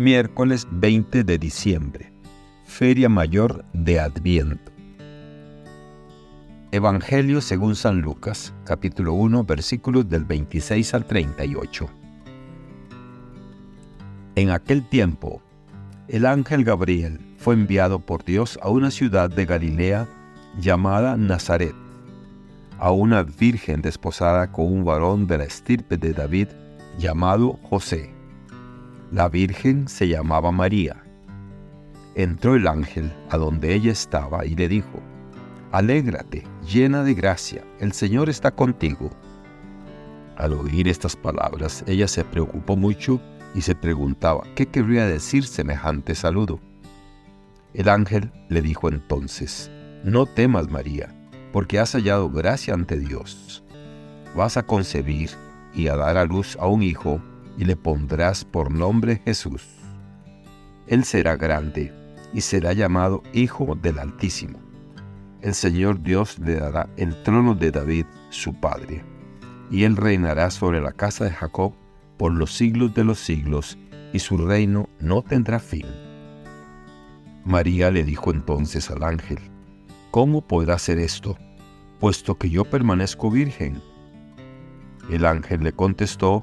Miércoles 20 de diciembre, Feria Mayor de Adviento. Evangelio según San Lucas, capítulo 1, versículos del 26 al 38. En aquel tiempo, el ángel Gabriel fue enviado por Dios a una ciudad de Galilea llamada Nazaret, a una virgen desposada con un varón de la estirpe de David llamado José. La virgen se llamaba María. Entró el ángel a donde ella estaba y le dijo, Alégrate, llena de gracia, el Señor está contigo. Al oír estas palabras, ella se preocupó mucho y se preguntaba qué querría decir semejante saludo. El ángel le dijo entonces, No temas María, porque has hallado gracia ante Dios. Vas a concebir y a dar a luz a un hijo, y le pondrás por nombre Jesús. Él será grande y será llamado Hijo del Altísimo. El Señor Dios le dará el trono de David, su padre, y él reinará sobre la casa de Jacob por los siglos de los siglos, y su reino no tendrá fin. María le dijo entonces al ángel, ¿Cómo podrá ser esto, puesto que yo permanezco virgen? El ángel le contestó,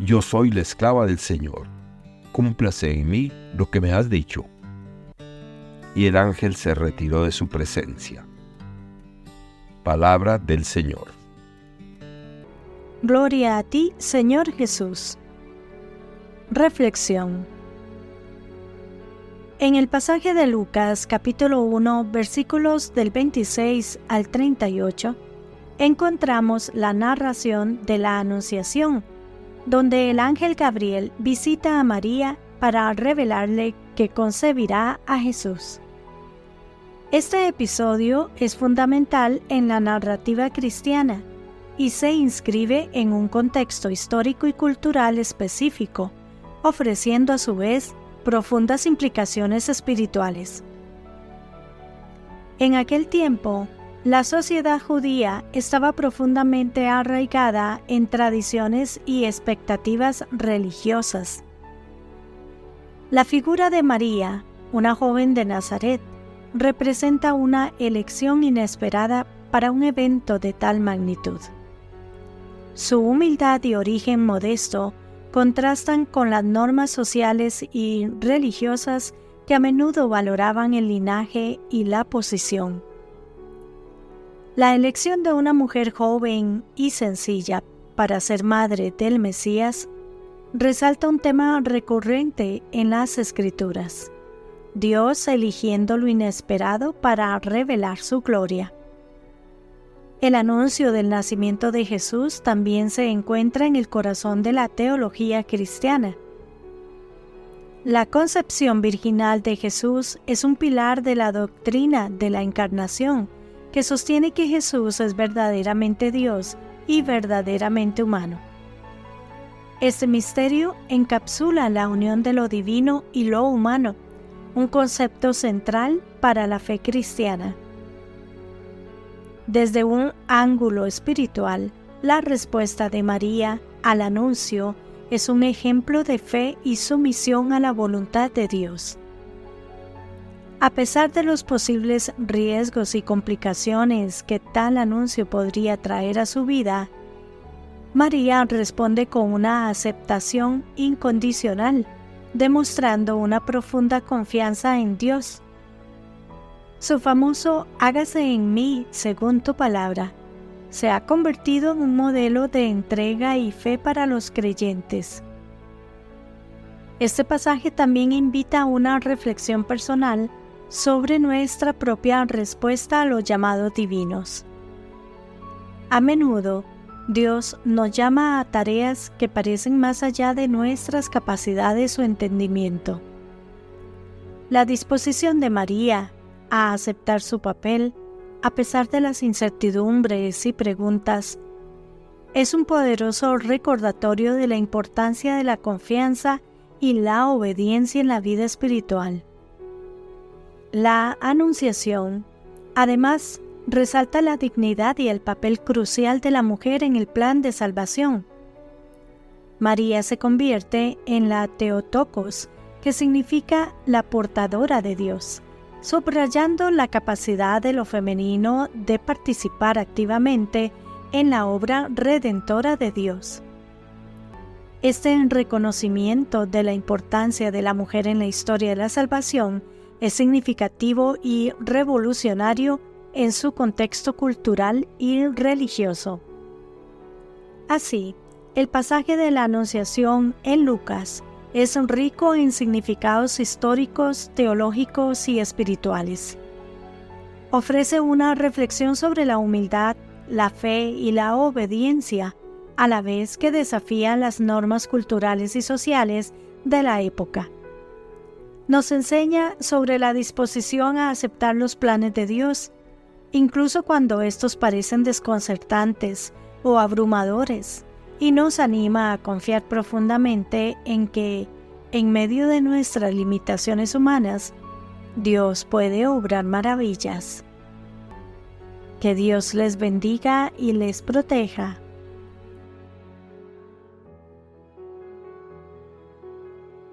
Yo soy la esclava del Señor, cúmplase en mí lo que me has dicho. Y el ángel se retiró de su presencia. Palabra del Señor. Gloria a ti, Señor Jesús. Reflexión. En el pasaje de Lucas capítulo 1 versículos del 26 al 38, encontramos la narración de la Anunciación, donde el ángel Gabriel visita a María para revelarle que concebirá a Jesús. Este episodio es fundamental en la narrativa cristiana y se inscribe en un contexto histórico y cultural específico, ofreciendo a su vez profundas implicaciones espirituales. En aquel tiempo, la sociedad judía estaba profundamente arraigada en tradiciones y expectativas religiosas. La figura de María, una joven de Nazaret, representa una elección inesperada para un evento de tal magnitud. Su humildad y origen modesto contrastan con las normas sociales y religiosas que a menudo valoraban el linaje y la posición. La elección de una mujer joven y sencilla para ser madre del Mesías resalta un tema recurrente en las escrituras, Dios eligiendo lo inesperado para revelar su gloria. El anuncio del nacimiento de Jesús también se encuentra en el corazón de la teología cristiana. La concepción virginal de Jesús es un pilar de la doctrina de la encarnación, que sostiene que Jesús es verdaderamente Dios y verdaderamente humano. Este misterio encapsula la unión de lo divino y lo humano, un concepto central para la fe cristiana. Desde un ángulo espiritual, la respuesta de María al anuncio es un ejemplo de fe y sumisión a la voluntad de Dios. A pesar de los posibles riesgos y complicaciones que tal anuncio podría traer a su vida, María responde con una aceptación incondicional, demostrando una profunda confianza en Dios. Su famoso hágase en mí según tu palabra se ha convertido en un modelo de entrega y fe para los creyentes. Este pasaje también invita a una reflexión personal sobre nuestra propia respuesta a los llamados divinos. A menudo, Dios nos llama a tareas que parecen más allá de nuestras capacidades o entendimiento. La disposición de María a aceptar su papel, a pesar de las incertidumbres y preguntas, es un poderoso recordatorio de la importancia de la confianza y la obediencia en la vida espiritual. La Anunciación, además, resalta la dignidad y el papel crucial de la mujer en el plan de salvación. María se convierte en la Teotocos, que significa la portadora de Dios, subrayando la capacidad de lo femenino de participar activamente en la obra redentora de Dios. Este reconocimiento de la importancia de la mujer en la historia de la salvación es significativo y revolucionario en su contexto cultural y religioso. Así, el pasaje de la Anunciación en Lucas es rico en significados históricos, teológicos y espirituales. Ofrece una reflexión sobre la humildad, la fe y la obediencia, a la vez que desafía las normas culturales y sociales de la época. Nos enseña sobre la disposición a aceptar los planes de Dios, incluso cuando estos parecen desconcertantes o abrumadores, y nos anima a confiar profundamente en que, en medio de nuestras limitaciones humanas, Dios puede obrar maravillas. Que Dios les bendiga y les proteja.